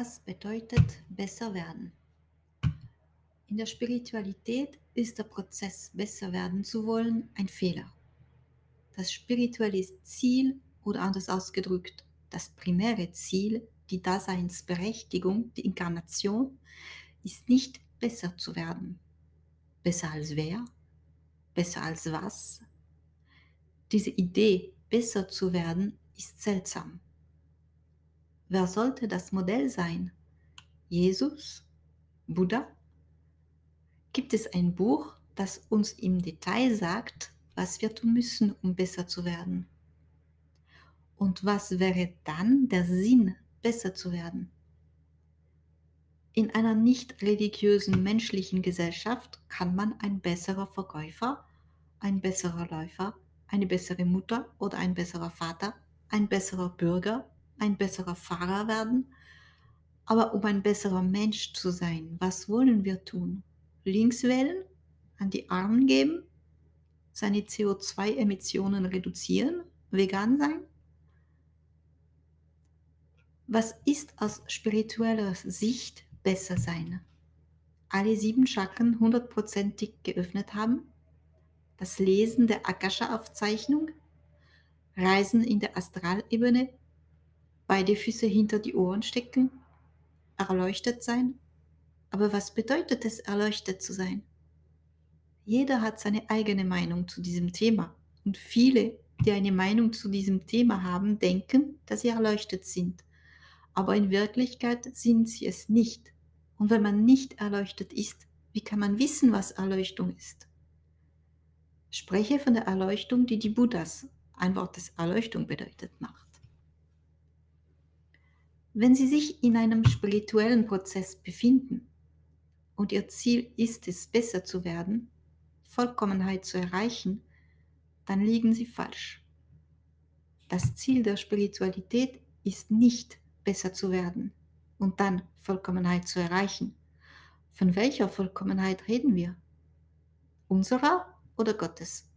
Was bedeutet besser werden? In der Spiritualität ist der Prozess, besser werden zu wollen, ein Fehler. Das spirituelle Ziel oder anders ausgedrückt, das primäre Ziel, die Daseinsberechtigung, die Inkarnation, ist nicht besser zu werden. Besser als wer? Besser als was? Diese Idee, besser zu werden, ist seltsam. Wer sollte das Modell sein? Jesus? Buddha? Gibt es ein Buch, das uns im Detail sagt, was wir tun müssen, um besser zu werden? Und was wäre dann der Sinn, besser zu werden? In einer nicht religiösen menschlichen Gesellschaft kann man ein besserer Verkäufer, ein besserer Läufer, eine bessere Mutter oder ein besserer Vater, ein besserer Bürger, ein besserer Fahrer werden. Aber um ein besserer Mensch zu sein, was wollen wir tun? Links wählen, an die Armen geben, seine CO2-Emissionen reduzieren, vegan sein? Was ist aus spiritueller Sicht besser sein? Alle sieben Chakren hundertprozentig geöffnet haben? Das Lesen der Akasha-Aufzeichnung? Reisen in der Astralebene? Beide Füße hinter die Ohren stecken? Erleuchtet sein? Aber was bedeutet es, erleuchtet zu sein? Jeder hat seine eigene Meinung zu diesem Thema. Und viele, die eine Meinung zu diesem Thema haben, denken, dass sie erleuchtet sind. Aber in Wirklichkeit sind sie es nicht. Und wenn man nicht erleuchtet ist, wie kann man wissen, was Erleuchtung ist? Spreche von der Erleuchtung, die die Buddhas, ein Wort das Erleuchtung bedeutet, macht. Wenn Sie sich in einem spirituellen Prozess befinden und Ihr Ziel ist es, besser zu werden, Vollkommenheit zu erreichen, dann liegen Sie falsch. Das Ziel der Spiritualität ist nicht besser zu werden und dann Vollkommenheit zu erreichen. Von welcher Vollkommenheit reden wir? Unserer oder Gottes?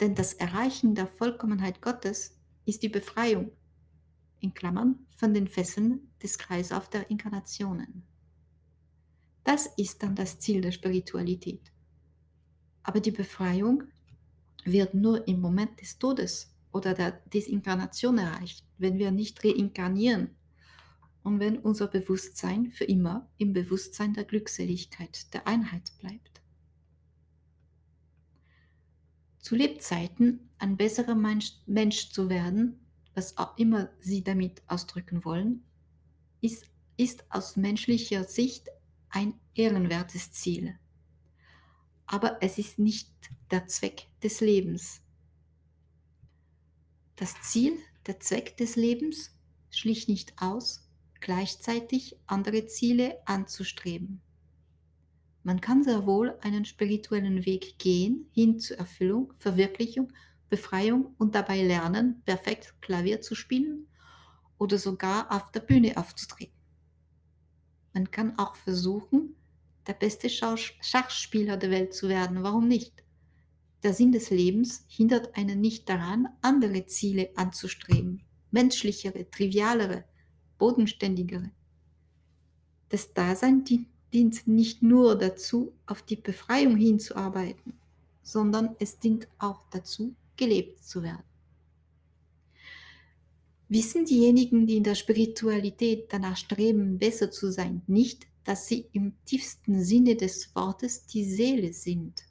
Denn das Erreichen der Vollkommenheit Gottes ist die Befreiung, in Klammern, von den Fesseln des Kreislaufs der Inkarnationen. Das ist dann das Ziel der Spiritualität. Aber die Befreiung wird nur im Moment des Todes oder der Desinkarnation erreicht, wenn wir nicht reinkarnieren und wenn unser Bewusstsein für immer im Bewusstsein der Glückseligkeit, der Einheit bleibt. Zu Lebzeiten ein besserer Mensch, Mensch zu werden, was auch immer Sie damit ausdrücken wollen, ist, ist aus menschlicher Sicht ein ehrenwertes Ziel. Aber es ist nicht der Zweck des Lebens. Das Ziel, der Zweck des Lebens schlicht nicht aus, gleichzeitig andere Ziele anzustreben. Man kann sehr wohl einen spirituellen Weg gehen hin zur Erfüllung, Verwirklichung, Befreiung und dabei lernen, perfekt Klavier zu spielen oder sogar auf der Bühne aufzutreten. Man kann auch versuchen, der beste Schachspieler der Welt zu werden. Warum nicht? Der Sinn des Lebens hindert einen nicht daran, andere Ziele anzustreben, menschlichere, trivialere, bodenständigere. Das Dasein dient nicht nur dazu, auf die Befreiung hinzuarbeiten, sondern es dient auch dazu, gelebt zu werden. Wissen diejenigen, die in der Spiritualität danach streben, besser zu sein, nicht, dass sie im tiefsten Sinne des Wortes die Seele sind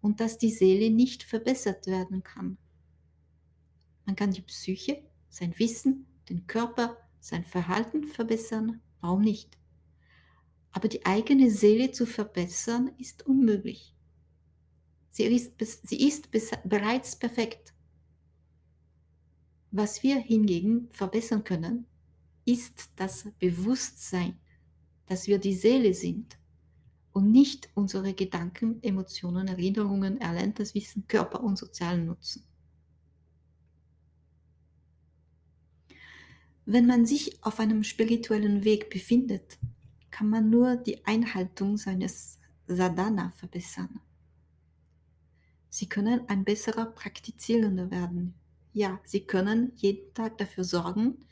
und dass die Seele nicht verbessert werden kann. Man kann die Psyche, sein Wissen, den Körper, sein Verhalten verbessern, warum nicht? Aber die eigene Seele zu verbessern ist unmöglich. Sie ist, sie ist bereits perfekt. Was wir hingegen verbessern können, ist das Bewusstsein, dass wir die Seele sind und nicht unsere Gedanken, Emotionen, Erinnerungen, erlerntes Wissen, Körper und sozialen Nutzen. Wenn man sich auf einem spirituellen Weg befindet, kann man nur die Einhaltung seines Sadhana verbessern. Sie können ein besserer Praktizierender werden. Ja, Sie können jeden Tag dafür sorgen,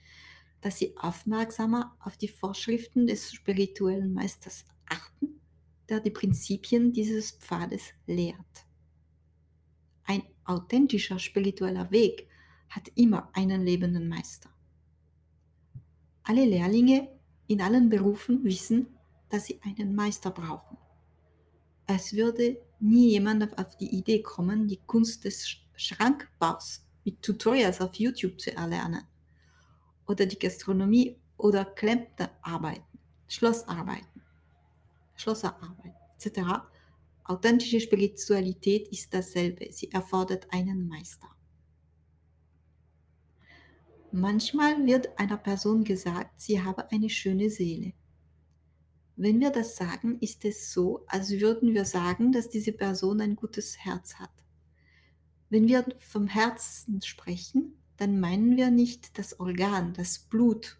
dass sie aufmerksamer auf die Vorschriften des spirituellen Meisters achten, der die Prinzipien dieses Pfades lehrt. Ein authentischer spiritueller Weg hat immer einen lebenden Meister. Alle Lehrlinge in allen Berufen wissen, dass sie einen Meister brauchen. Es würde nie jemand auf die Idee kommen, die Kunst des Schrankbaus mit Tutorials auf YouTube zu erlernen oder die Gastronomie oder Klempnerarbeiten, Schlossarbeiten, Schlosserarbeit etc. Authentische Spiritualität ist dasselbe. Sie erfordert einen Meister. Manchmal wird einer Person gesagt, sie habe eine schöne Seele. Wenn wir das sagen, ist es so, als würden wir sagen, dass diese Person ein gutes Herz hat. Wenn wir vom Herzen sprechen, dann meinen wir nicht das Organ, das Blut,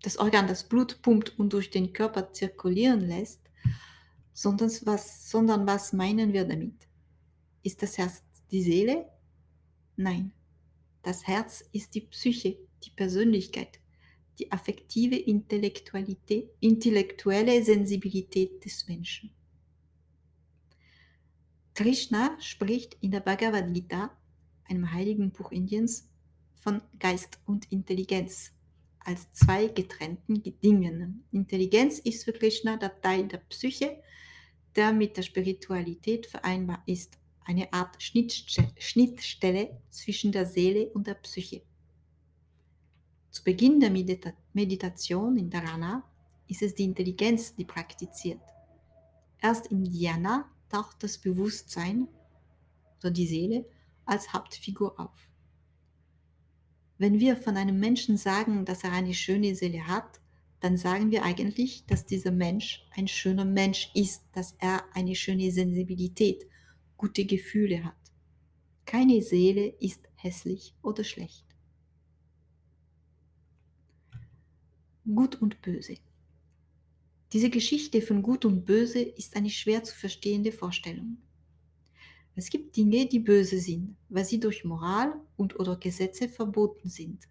das Organ, das Blut pumpt und durch den Körper zirkulieren lässt, sondern was, sondern was meinen wir damit? Ist das Herz die Seele? Nein, das Herz ist die Psyche, die Persönlichkeit, die affektive Intellektualität, intellektuelle Sensibilität des Menschen. Krishna spricht in der Bhagavad Gita, einem heiligen Buch Indiens, von Geist und Intelligenz als zwei getrennten Dingen. Intelligenz ist für Krishna der Teil der Psyche, der mit der Spiritualität vereinbar ist eine Art Schnittstelle zwischen der Seele und der Psyche. Zu Beginn der Medita Meditation in Dharana ist es die Intelligenz, die praktiziert. Erst im Dhyana taucht das Bewusstsein oder die Seele als Hauptfigur auf. Wenn wir von einem Menschen sagen, dass er eine schöne Seele hat, dann sagen wir eigentlich, dass dieser Mensch ein schöner Mensch ist, dass er eine schöne Sensibilität, gute Gefühle hat. Keine Seele ist hässlich oder schlecht. Gut und Böse. Diese Geschichte von Gut und Böse ist eine schwer zu verstehende Vorstellung. Es gibt Dinge, die böse sind, weil sie durch Moral und oder Gesetze verboten sind.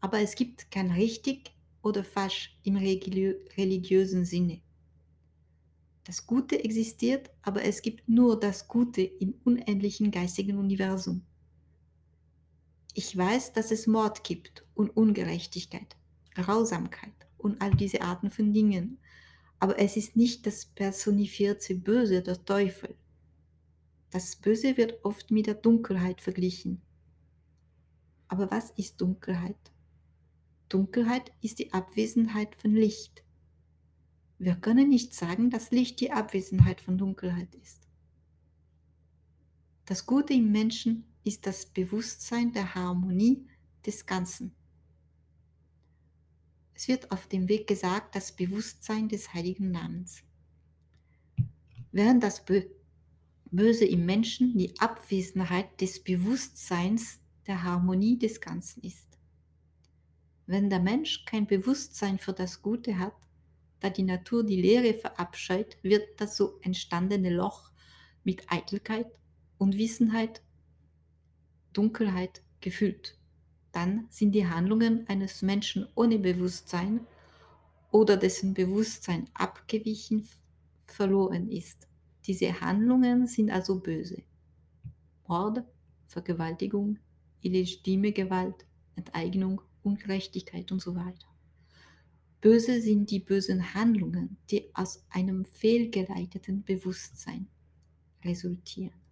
Aber es gibt kein richtig oder falsch im religiösen Sinne. Das Gute existiert, aber es gibt nur das Gute im unendlichen geistigen Universum. Ich weiß, dass es Mord gibt und Ungerechtigkeit, Grausamkeit und all diese Arten von Dingen, aber es ist nicht das personifizierte Böse, der Teufel. Das Böse wird oft mit der Dunkelheit verglichen. Aber was ist Dunkelheit? Dunkelheit ist die Abwesenheit von Licht. Wir können nicht sagen, dass Licht die Abwesenheit von Dunkelheit ist. Das Gute im Menschen ist das Bewusstsein der Harmonie des Ganzen. Es wird auf dem Weg gesagt, das Bewusstsein des heiligen Namens. Während das Böse im Menschen die Abwesenheit des Bewusstseins der Harmonie des Ganzen ist. Wenn der Mensch kein Bewusstsein für das Gute hat, da die Natur die Leere verabscheut, wird das so entstandene Loch mit Eitelkeit, Unwissenheit, Dunkelheit gefüllt dann sind die Handlungen eines Menschen ohne Bewusstsein oder dessen Bewusstsein abgewichen verloren ist. Diese Handlungen sind also böse. Mord, Vergewaltigung, illegitime Gewalt, Enteignung, Ungerechtigkeit und so weiter. Böse sind die bösen Handlungen, die aus einem fehlgeleiteten Bewusstsein resultieren.